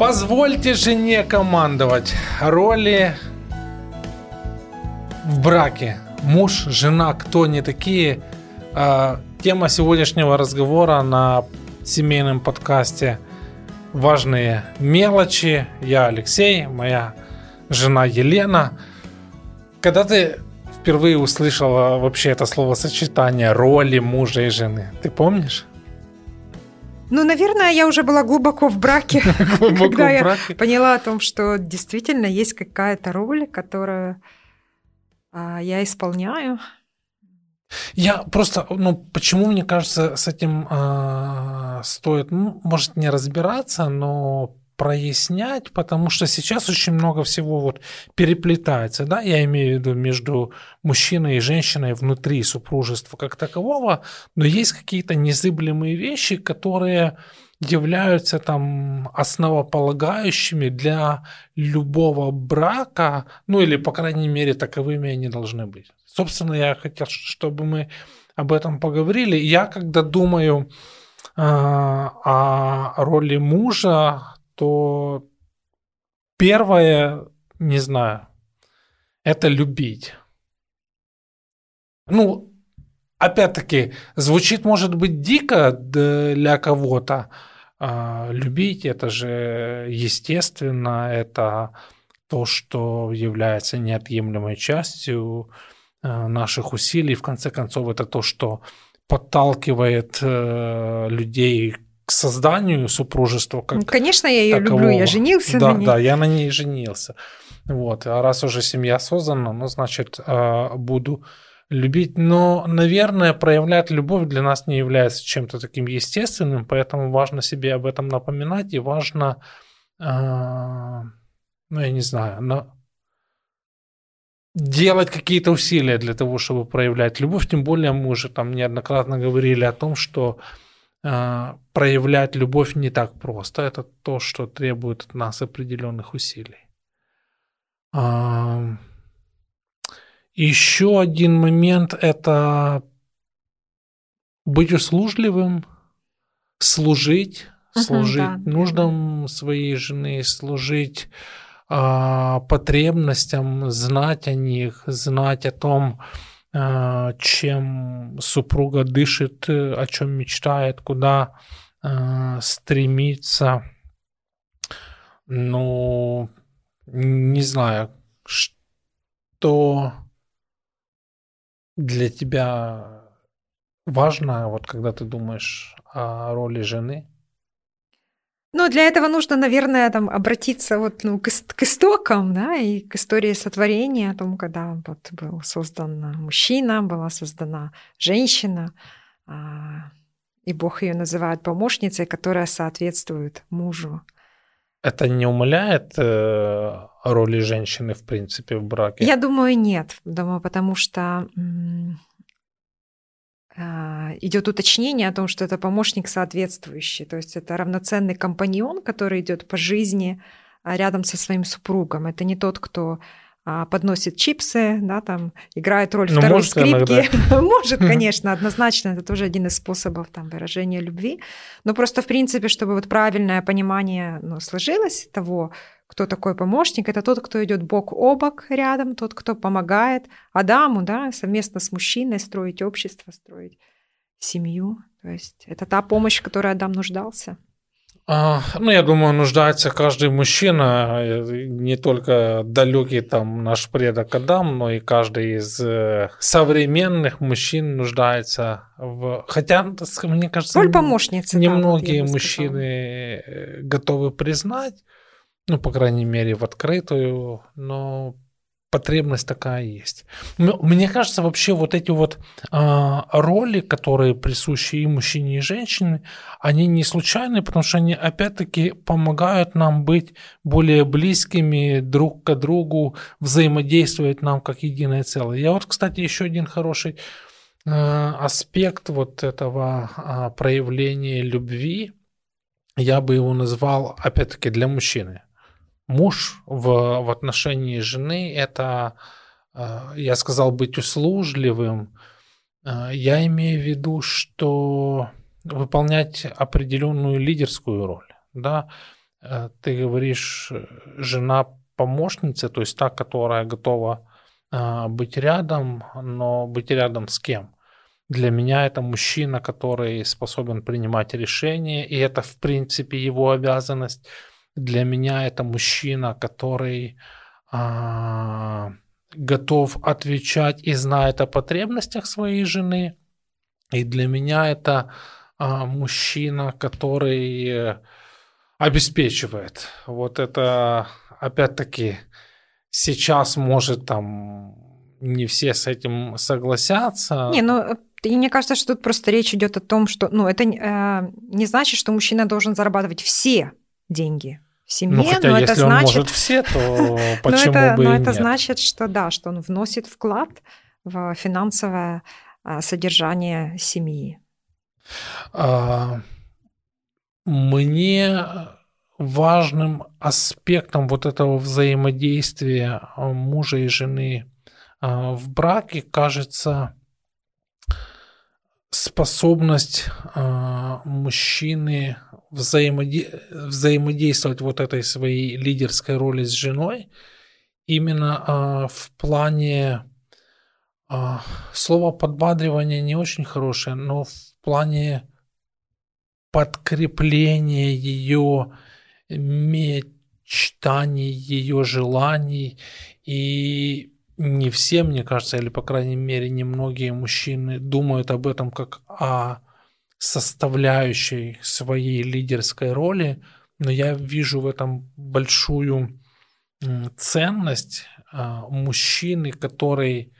Позвольте жене командовать. Роли в браке. Муж, жена, кто не такие. А, тема сегодняшнего разговора на семейном подкасте «Важные мелочи». Я Алексей, моя жена Елена. Когда ты впервые услышала вообще это словосочетание роли мужа и жены, ты помнишь? Ну, наверное, я уже была глубоко в браке, когда я поняла о том, что действительно есть какая-то роль, которую а, я исполняю. Я просто, ну, почему мне кажется, с этим э, стоит, ну, может, не разбираться, но прояснять, потому что сейчас очень много всего вот переплетается, да, я имею в виду между мужчиной и женщиной внутри супружества как такового, но есть какие-то незыблемые вещи, которые являются там основополагающими для любого брака, ну или, по крайней мере, таковыми они должны быть. Собственно, я хотел, чтобы мы об этом поговорили. Я, когда думаю э, о роли мужа, то первое, не знаю, это любить. Ну, опять-таки, звучит, может быть, дико для кого-то. А, любить это же естественно, это то, что является неотъемлемой частью а, наших усилий. В конце концов, это то, что подталкивает э, людей к созданию супружества. Как ну, Конечно, я ее такового. люблю, я женился да, на ней. Да, я на ней женился. Вот. А раз уже семья создана, ну, значит, а, буду любить. Но, наверное, проявлять любовь для нас не является чем-то таким естественным, поэтому важно себе об этом напоминать и важно, а, ну, я не знаю, но делать какие-то усилия для того, чтобы проявлять любовь. Тем более мы уже там неоднократно говорили о том, что проявлять любовь не так просто. Это то, что требует от нас определенных усилий. А, еще один момент – это быть услужливым, служить, служить uh да, нуждам своей жены, служить а, потребностям, знать о них, знать о том, а, чем супруга дышит, о чем мечтает, куда а, стремится. Ну, не знаю, что для тебя важно, вот когда ты думаешь о роли жены? Ну, для этого нужно, наверное, там, обратиться вот, ну, к, к истокам, да, и к истории сотворения, о том, когда вот был создан мужчина, была создана женщина, а, и Бог ее называет помощницей, которая соответствует мужу. Это не умаляет э, роли женщины, в принципе, в браке? Я думаю, нет. Думаю, потому что а, идет уточнение о том, что это помощник соответствующий, то есть это равноценный компаньон, который идет по жизни а, рядом со своим супругом. Это не тот, кто а, подносит чипсы, да, там играет роль ну, второй может скрипки. может, конечно, однозначно, это тоже один из способов там выражения любви. Но просто в принципе, чтобы вот правильное понимание ну, сложилось того, кто такой помощник, это тот, кто идет бок о бок рядом, тот, кто помогает Адаму, да, совместно с мужчиной строить общество, строить семью. То есть это та помощь, в которой Адам нуждался. А, ну, я думаю, нуждается каждый мужчина, не только далекий там наш предок Адам, но и каждый из э, современных мужчин нуждается в... Хотя, мне кажется, Роль помощницы, немногие да, мужчины сказала. готовы признать, ну, по крайней мере, в открытую, но потребность такая есть. Мне кажется, вообще вот эти вот э, роли, которые присущи и мужчине, и женщине, они не случайны, потому что они опять-таки помогают нам быть более близкими друг к другу, взаимодействовать нам как единое целое. Я вот, кстати, еще один хороший э, аспект вот этого э, проявления любви, я бы его назвал, опять-таки, для мужчины муж в, в отношении жены это, э, я сказал, быть услужливым. Э, я имею в виду, что выполнять определенную лидерскую роль. Да? э, ты говоришь, жена помощница, то есть та, которая готова быть рядом, но быть рядом с кем? Для меня это мужчина, который способен принимать решения, и это, в принципе, его обязанность. Для меня это мужчина, который а, готов отвечать и знает о потребностях своей жены. И для меня это а, мужчина, который обеспечивает. Вот это, опять-таки, сейчас может там не все с этим согласятся. Не, ну и мне кажется, что тут просто речь идет о том, что, ну, это э, не значит, что мужчина должен зарабатывать все деньги в семье, ну, хотя, но если это он значит, может все, то почему но это, бы но и это нет? значит, что да, что он вносит вклад в финансовое а, содержание семьи. А, Мне важным аспектом вот этого взаимодействия мужа и жены а, в браке кажется способность а, мужчины взаимоде- взаимодействовать вот этой своей лидерской роли с женой именно а, в плане а, слово подбадривание не очень хорошее, но в плане подкрепления ее мечтаний, ее желаний. И не все, мне кажется, или, по крайней мере, немногие мужчины думают об этом как о составляющей своей лидерской роли, но я вижу в этом большую ценность а, мужчины, который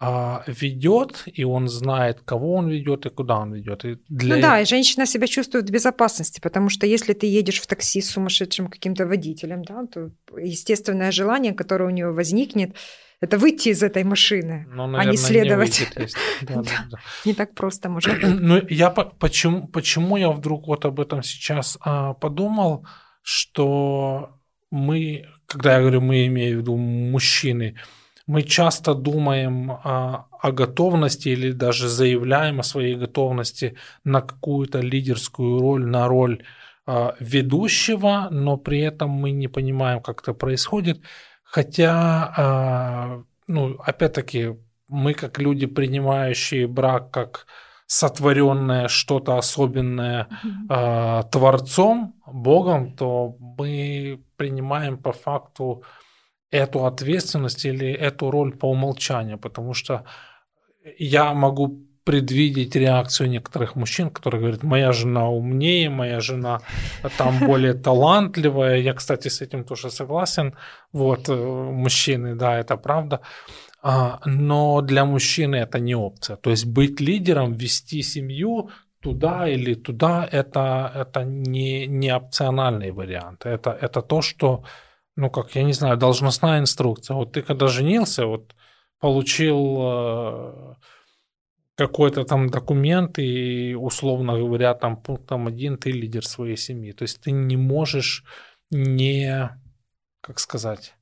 ведет, и он знает, кого он ведет и куда он ведет. И для Ну да, и женщина себя чувствует в безопасности, потому что если ты едешь в такси с сумасшедшим каким-то водителем, да, то естественное желание, которое у нее возникнет, это выйти из этой машины, ну, а наверное, не следовать. выйдет, если- да, да, Да. Не так просто может быть. Ну, я по- почему, почему я вдруг вот об этом сейчас а, подумал, что мы, когда я говорю мы, имею в виду мужчины, мы часто думаем а, о готовности или даже заявляем о своей готовности на какую-то лидерскую роль, на роль а, ведущего, но при этом мы не понимаем, как это происходит. Хотя, а, ну, опять-таки, мы как люди, принимающие брак как сотворенное что-то особенное а, Творцом, Богом, то мы принимаем по факту эту ответственность или эту роль по умолчанию, потому что я могу предвидеть реакцию некоторых мужчин, которые говорят, моя жена умнее, моя жена там более талантливая. Я, кстати, с этим тоже согласен. Вот, э, мужчины, да, это правда. А, Но для мужчины это не опция. То есть быть лидером, вести семью туда или туда, это, это не, не опциональный вариант. Это, это то, что, ну как, я не знаю, должностная инструкция. Вот ты когда женился, вот получил э, какой-то там документ, и, условно говоря, там пунктом один ты лидер своей семьи. То есть ты не можешь не, как сказать,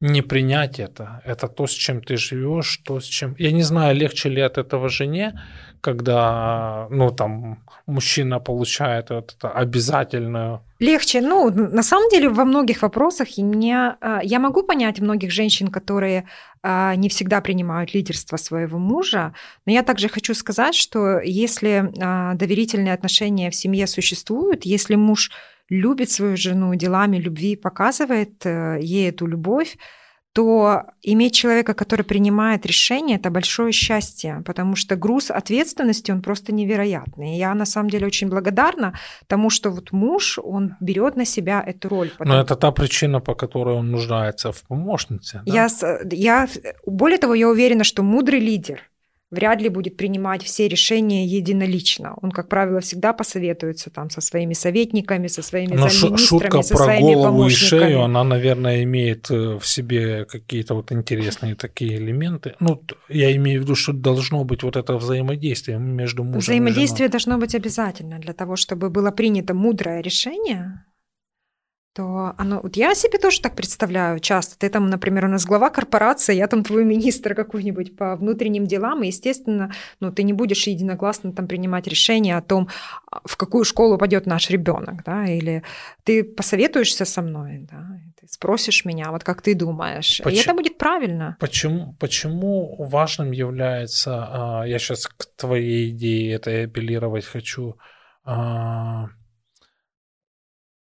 не принять это. Это то, с чем ты живешь, то, с чем... Я не знаю, легче ли от этого жене, когда, ну, там, мужчина получает вот это обязательную... Легче. Ну, на самом деле, во многих вопросах и меня, а, я могу понять многих женщин, которые а, не всегда принимают лидерство своего мужа, но я также хочу сказать, что если а, доверительные отношения в семье существуют, если муж любит свою жену делами любви, показывает э, ей эту любовь, то иметь человека, который принимает решения, это большое счастье, потому что груз ответственности, он просто невероятный. И я на самом деле очень благодарна тому, что вот муж, он берет на себя эту роль. Но потому- это та причина, по которой он нуждается в помощнице. да? я, с- я, более того, я уверена, что мудрый лидер вряд ли будет принимать все решения единолично. Он, как правило, всегда посоветуется там со своими советниками, со своими Но шутка со про своими голову и шею, она, наверное, имеет э, в себе какие-то вот интересные такие элементы. Ну, я имею в виду, что должно быть вот это взаимодействие между мужем и Взаимодействие женой. должно быть обязательно для того, чтобы было принято мудрое решение. То оно... Вот я себе тоже так представляю часто. Ты там, например, у нас глава корпорации, я там твой министр какой-нибудь по внутренним делам, и, естественно, ну, ты не будешь единогласно там принимать решение о том, в какую школу пойдет наш ребенок, да, или ты посоветуешься со мной, да, ты спросишь меня, вот как ты думаешь, почему, и это будет правильно. Почему, почему важным является, а, я сейчас к твоей идее это апеллировать хочу, а,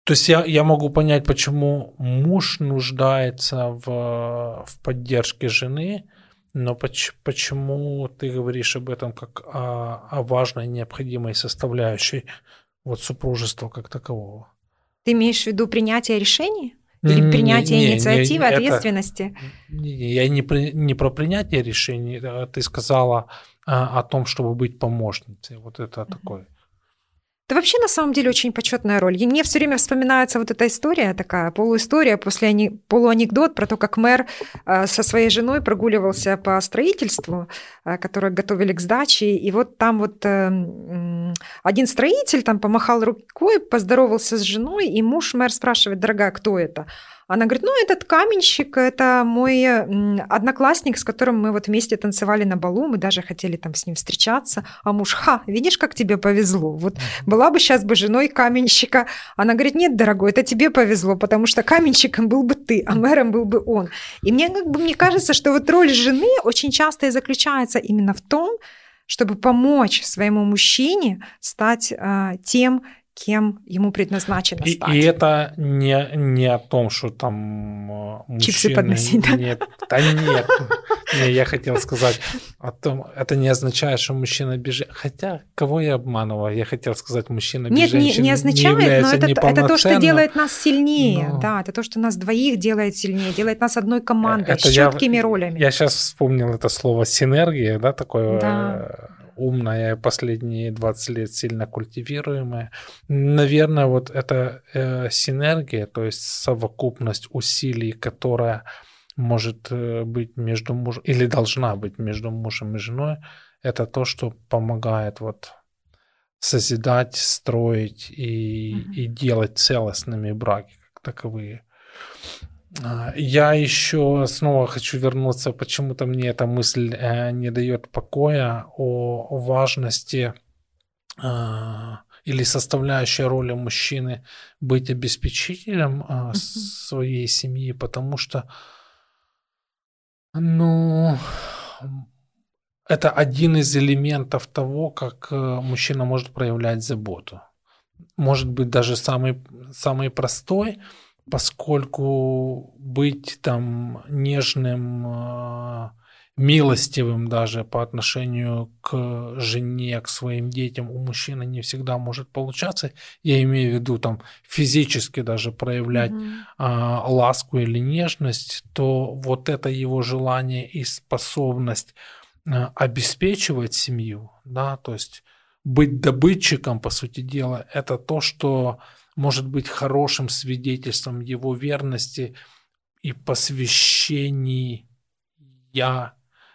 то есть я, я могу понять, почему муж нуждается в, в поддержке жены, но поч, почему ты говоришь об этом как о, о важной, необходимой составляющей вот супружества как такового? Ты имеешь в виду принятие решений? Или принятие не, инициативы, не, ответственности? Это, я не, при, не про принятие решений, а ты сказала а, о том, чтобы быть помощницей. Вот это mm-hmm. такое. Это вообще на самом деле очень почетная роль. И мне все время вспоминается вот эта история такая, полуистория, после ани... полуанекдот про то, как мэр э, со своей женой прогуливался по строительству, э, которое готовили к сдаче. И вот там вот э, один строитель там помахал рукой, поздоровался с женой, и муж мэр спрашивает, дорогая, кто это? Она говорит, ну, этот каменщик, это мой одноклассник, с которым мы вот вместе танцевали на балу, мы даже хотели там с ним встречаться. А муж, ха, видишь, как тебе повезло. Вот была бы сейчас бы женой каменщика. Она говорит, нет, дорогой, это тебе повезло, потому что каменщиком был бы ты, а мэром был бы он. И мне как бы мне кажется, что вот роль жены очень часто и заключается именно в том, чтобы помочь своему мужчине стать э, тем, кем ему предназначено и, стать. И это не, не о том, что там э, мужчины... Чипсы подносить, да? Нет, да нет. Не, я хотел сказать о том, это не означает, что мужчина без Хотя, кого я обманываю? Я хотел сказать, мужчина без Нет, не, не означает, не но это, это то, что делает нас сильнее. Но... Да, это то, что нас двоих делает сильнее, делает нас одной командой, это с четкими я, ролями. Я сейчас вспомнил это слово синергия, да, такое... Да э, умная, последние 20 лет сильно культивируемая. Наверное, вот эта э, синергия, то есть совокупность усилий, которая может э, быть между мужем или должна быть между мужем и женой, это то, что помогает вот созидать, строить и, mm-hmm. и делать целостными браки как таковые. А, я еще снова хочу вернуться, почему-то мне эта мысль э, не дает покоя о важности а, или составляющей роли мужчины быть обеспечителем uh своей семьи, потому что, ну, это один из элементов того, как э, мужчина может проявлять заботу. Может быть, даже самый, самый простой – поскольку быть там нежным, а, милостивым даже по отношению к жене, к своим детям у мужчины не всегда может получаться. Я имею в виду там физически даже проявлять mm-hmm. а, ласку или нежность, то вот это его желание и способность а, обеспечивать семью, да, то есть быть добытчиком, по сути дела, это то, что может быть хорошим свидетельством его верности и посвящения,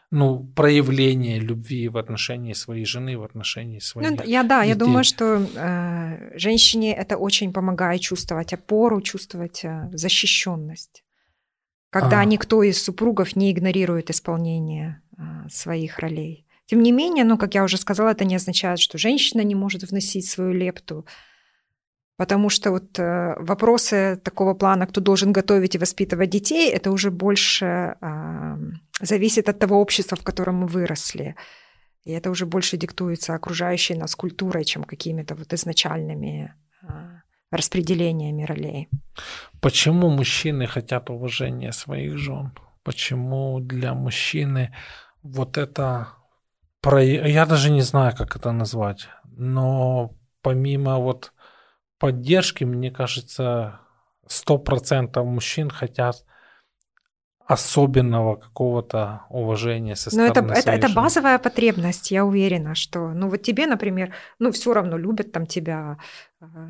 ну, проявления любви в отношении своей жены, в отношении своих ну, я, Да, детей. я думаю, что э, женщине это очень помогает чувствовать опору, чувствовать э, защищенность. Когда а. никто из супругов не игнорирует исполнение э, своих ролей. Тем не менее, ну, как я уже сказала, это не означает, что женщина не может вносить свою лепту Потому что вот э, вопросы такого плана, кто должен готовить и воспитывать детей, это уже больше зависит от того общества, в котором мы выросли. И это уже больше диктуется окружающей нас культурой, чем какими-то вот изначальными э, распределениями ролей. Почему мужчины хотят уважения своих жен? Почему для мужчины вот это... Я даже не знаю, как это назвать, но помимо вот поддержки, мне кажется, 100% мужчин хотят особенного какого-то уважения со Но стороны это, это, это жены. базовая потребность, я уверена, что, ну вот тебе, например, ну все равно любят там тебя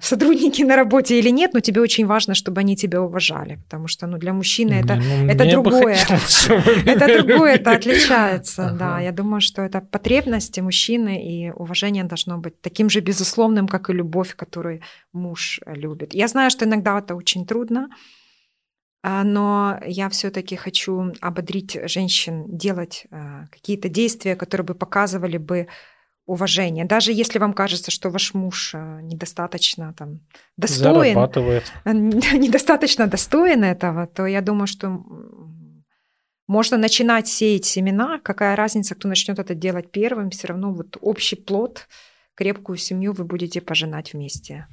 сотрудники на работе или нет, но тебе очень важно, чтобы они тебя уважали, потому что, ну для мужчины это, ну, это другое. хотелось, это другое, это отличается, да. Я думаю, что это потребности мужчины и уважение должно быть таким же безусловным, как и любовь, которую муж э, любит. Я знаю, что иногда это очень трудно, а, но я все-таки хочу ободрить женщин делать а, какие-то действия, которые бы показывали бы уважение. Даже если вам кажется, что ваш муж а, недостаточно там, достоин, Зарабатывает. недостаточно достоин этого, то я думаю, что можно начинать сеять семена. Какая разница, кто начнет это делать первым, все равно вот общий плод, крепкую семью вы будете пожинать вместе.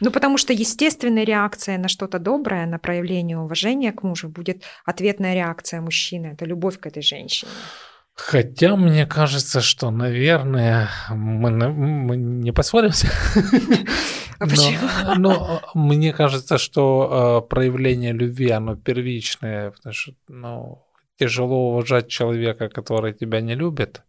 Ну, потому что естественной реакцией на что-то доброе, на проявление уважения к мужу будет ответная реакция мужчины. Это любовь к этой женщине. Хотя мне кажется, что, наверное, мы, мы не поссоримся. А Но- почему? Но мне кажется, что э, проявление любви, оно первичное, потому что ну, тяжело уважать человека, который тебя не любит.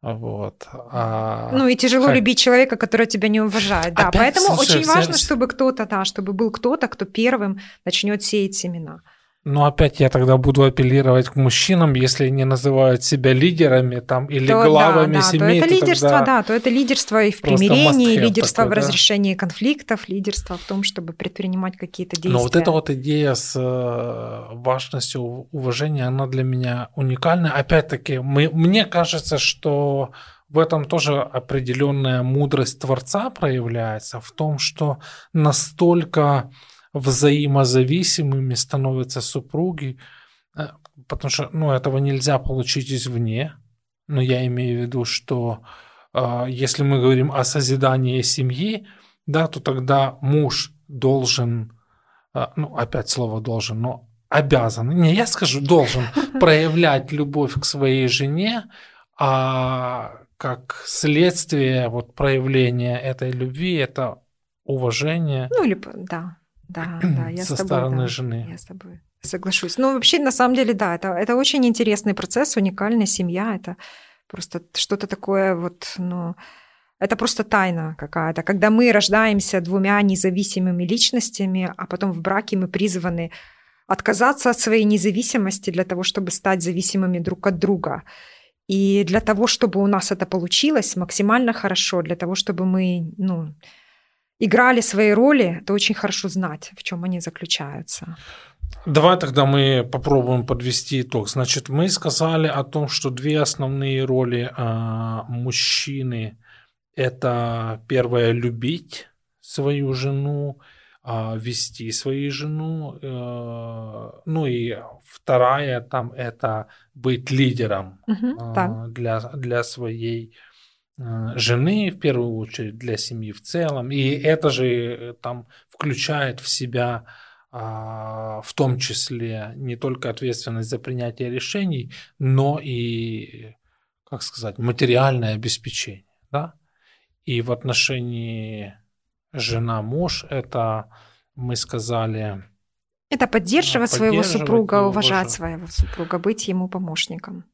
Вот. А- Ну и тяжело Хай. любить человека, который тебя не уважает. Да, Опять, поэтому слушай, очень важно, чтобы кто-то, да, чтобы был кто-то, кто первым начнет сеять семена. Но опять я тогда буду апеллировать к мужчинам, если они называют себя лидерами там, или то, главами да, да, семей. то это лидерство, тогда- да, то это лидерство и в примирении, лидерство такой, в да. разрешении конфликтов, лидерство в том, чтобы предпринимать какие-то действия. Но вот эта вот идея с э, важностью уважения, она для меня уникальна. Опять-таки, мы, мне кажется, что в этом тоже определенная мудрость Творца проявляется, в том, что настолько взаимозависимыми становятся супруги, э, потому что ну, этого нельзя получить извне. Но я имею в виду, что э, если мы говорим о созидании семьи, да, то тогда муж должен, а, ну, опять слово должен, но обязан, не, я скажу, должен проявлять любовь к своей жене, а как следствие вот проявления этой любви это уважение. Ну, п- да, да, да, я со с тобой, стороны да, жены. я с тобой соглашусь. Ну, вообще, на самом деле, да, это, это очень интересный процесс, уникальная семья, это просто что-то такое вот, ну, это просто тайна какая-то. Когда мы рождаемся двумя независимыми личностями, а потом в браке мы призваны отказаться от своей независимости для того, чтобы стать зависимыми друг от друга. И для того, чтобы у нас это получилось максимально хорошо, для того, чтобы мы ну, играли свои роли, это очень хорошо знать, в чем они заключаются. Давай тогда мы попробуем подвести итог. Значит, мы сказали о том, что две основные роли а, мужчины это первое любить свою жену, а, вести свою жену, э, ну и вторая там это быть лидером так. для, для своей э, жены, в первую очередь, для семьи в целом. И это же э, там включает в себя а, в том числе не только ответственность за принятие решений, но и, как сказать, материальное обеспечение. Да? И в отношении жена-муж это, мы сказали, Это поддерживать своего поддерживать супруга, его, уважать уважать. своего супруга, быть ему помощником.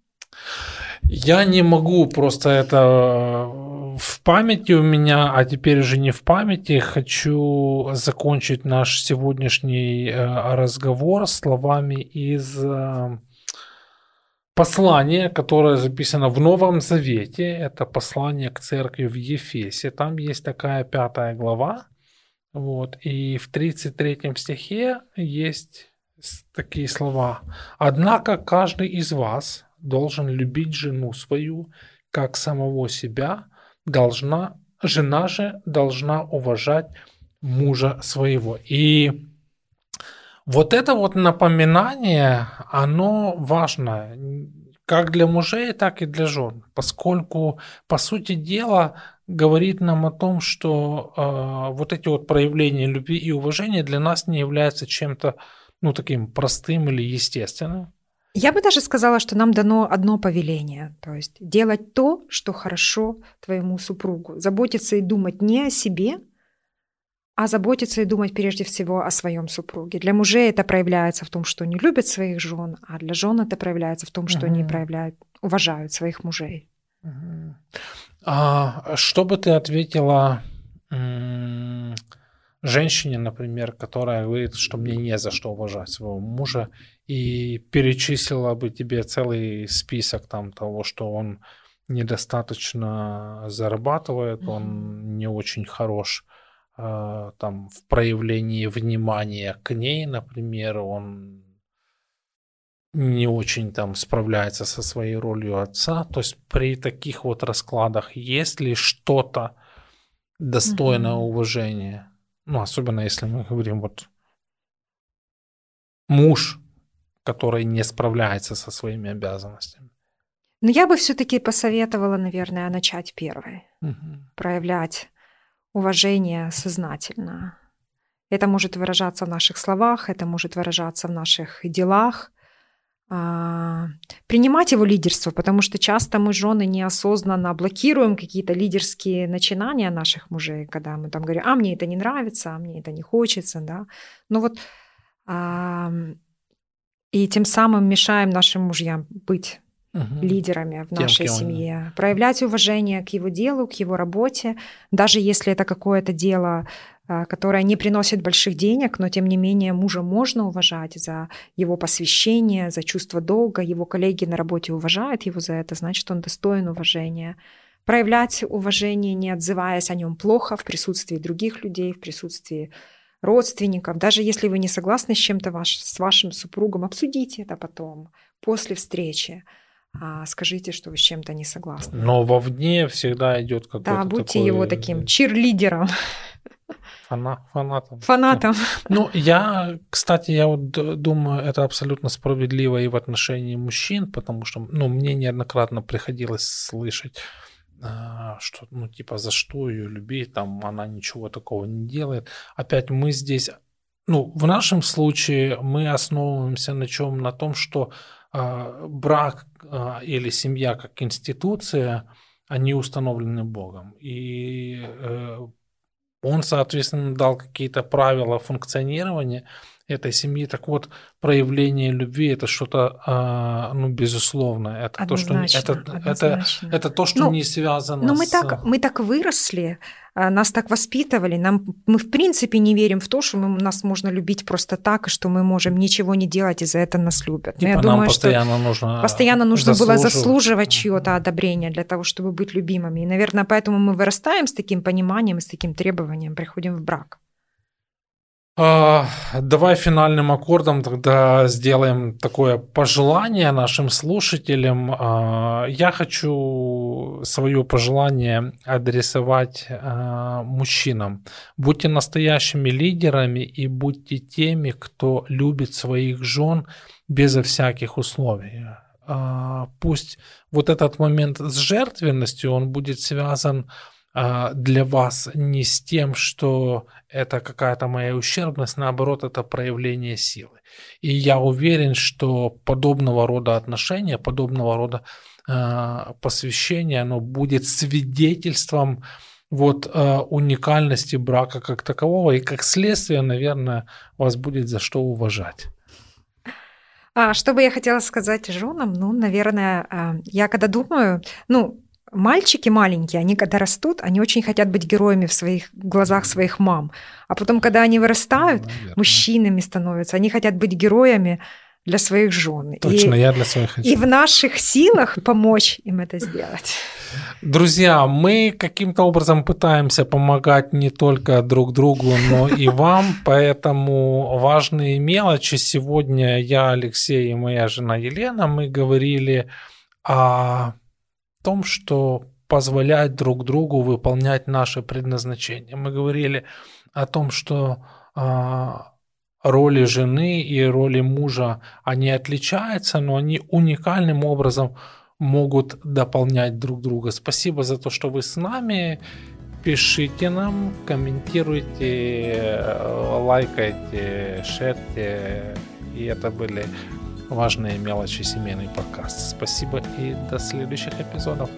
Я не могу, просто это в памяти у меня, а теперь уже не в памяти. Хочу закончить наш сегодняшний э, разговор словами из э, послания, которое записано в Новом Завете. Это послание к церкви в Ефесе. Там есть такая пятая глава. Вот, и в 33 стихе есть такие слова. Однако каждый из вас должен любить жену свою, как самого себя, должна, жена же должна уважать мужа своего. И вот это вот напоминание, оно важно как для мужей, так и для жен, поскольку, по сути дела, говорит нам о том, что э, вот эти вот проявления любви и уважения для нас не являются чем-то, ну, таким простым или естественным. Я бы даже сказала, что нам дано одно повеление, то есть делать то, что хорошо твоему супругу, заботиться и думать не о себе, а заботиться и думать прежде всего о своем супруге. Для мужей это проявляется в том, что они любят своих жен, а для жен это проявляется в том, что угу. они проявляют, уважают своих мужей. Угу. А что бы ты ответила женщине, например, которая говорит, что мне не за что уважать своего мужа, и перечислила бы тебе целый список там того, что он недостаточно зарабатывает, mm-hmm. он не очень хорош э, там в проявлении внимания к ней, например, он не очень там справляется со своей ролью отца. То есть при таких вот раскладах есть ли что-то достойное mm-hmm. уважения? Ну, особенно если мы говорим вот муж, который не справляется со своими обязанностями. Но я бы все-таки посоветовала, наверное, начать первой. Угу. Проявлять уважение сознательно. Это может выражаться в наших словах, это может выражаться в наших делах. А, принимать его лидерство, потому что часто мы, жены, неосознанно блокируем какие-то лидерские начинания наших мужей, когда мы там говорим, а мне это не нравится, а мне это не хочется, да. Ну вот и тем самым мешаем нашим мужьям быть угу. лидерами в нашей Тем, семье, он... проявлять уважение к его делу, к его работе, даже если это какое-то дело, а, которое не приносит больших денег, но тем не менее мужа можно уважать за его посвящение, за чувство долга, его коллеги на работе уважают его за это, значит, он достоин уважения. Проявлять уважение, не отзываясь о нем плохо в присутствии других людей, в присутствии родственников. Даже если вы не согласны с чем-то ваш, с вашим супругом, обсудите это потом, после встречи. А скажите, что вы с чем-то не согласны. Но вовне всегда идет какой-то Да, будьте такой... его таким чирлидером. Фана, фанатом. Фанатом. Ну, я, кстати, я вот думаю, это абсолютно справедливо и в отношении мужчин, потому что, ну, мне неоднократно приходилось слышать, что, ну, типа, за что ее любить, там, она ничего такого не делает. Опять мы здесь, ну, в нашем случае мы основываемся на чем? На том, что э, брак э, или семья как институция, они установлены Богом. И э, он, соответственно, дал какие-то правила функционирования этой семьи. Так вот, проявление любви это что-то, а, ну, безусловно, это то, что это, это, это то, что ну, не связано. Но мы с... так мы так выросли, а, нас так воспитывали, нам мы в принципе не верим в то, что мы, нас можно любить просто так, и что мы можем ничего не делать, и за это нас любят. Типа я думаю, постоянно что нужно постоянно нужно было заслуживать чье-то одобрение для того, чтобы быть любимыми. И, наверное, поэтому мы вырастаем с таким пониманием и с таким требованием, приходим в брак. А, давай финальным аккордом тогда сделаем такое пожелание нашим слушателям. А, я хочу свое пожелание адресовать а, мужчинам. Будьте настоящими лидерами и будьте теми, кто любит своих жен безо всяких условий. Пусть вот этот момент с жертвенностью, он будет связан для вас не с тем, что это какая-то моя ущербность, наоборот, это проявление силы. И я уверен, что подобного рода отношения, подобного рода э, посвящение, оно будет свидетельством вот э, уникальности брака как такового, и как следствие, наверное, вас будет за что уважать. А, что бы я хотела сказать женам? Ну, наверное, а, я когда думаю, ну, Мальчики маленькие, они когда растут, они очень хотят быть героями в своих глазах своих мам. А потом, когда они вырастают, Наверное. мужчинами становятся, они хотят быть героями для своих жен. Точно, и, я для своих хочу. И в наших силах помочь им это сделать. Друзья, мы каким-то образом пытаемся помогать не только друг другу, но и вам, поэтому важные мелочи. Сегодня я, Алексей и моя жена Елена, мы говорили о том, что позволять друг другу выполнять наше предназначение. Мы говорили о том, что а, роли жены и роли мужа, они отличаются, но они уникальным образом могут дополнять друг друга. Спасибо за то, что вы с нами. Пишите нам, комментируйте, лайкайте, шерьте. И это были важные мелочи семейный подкаст. Спасибо и до следующих эпизодов.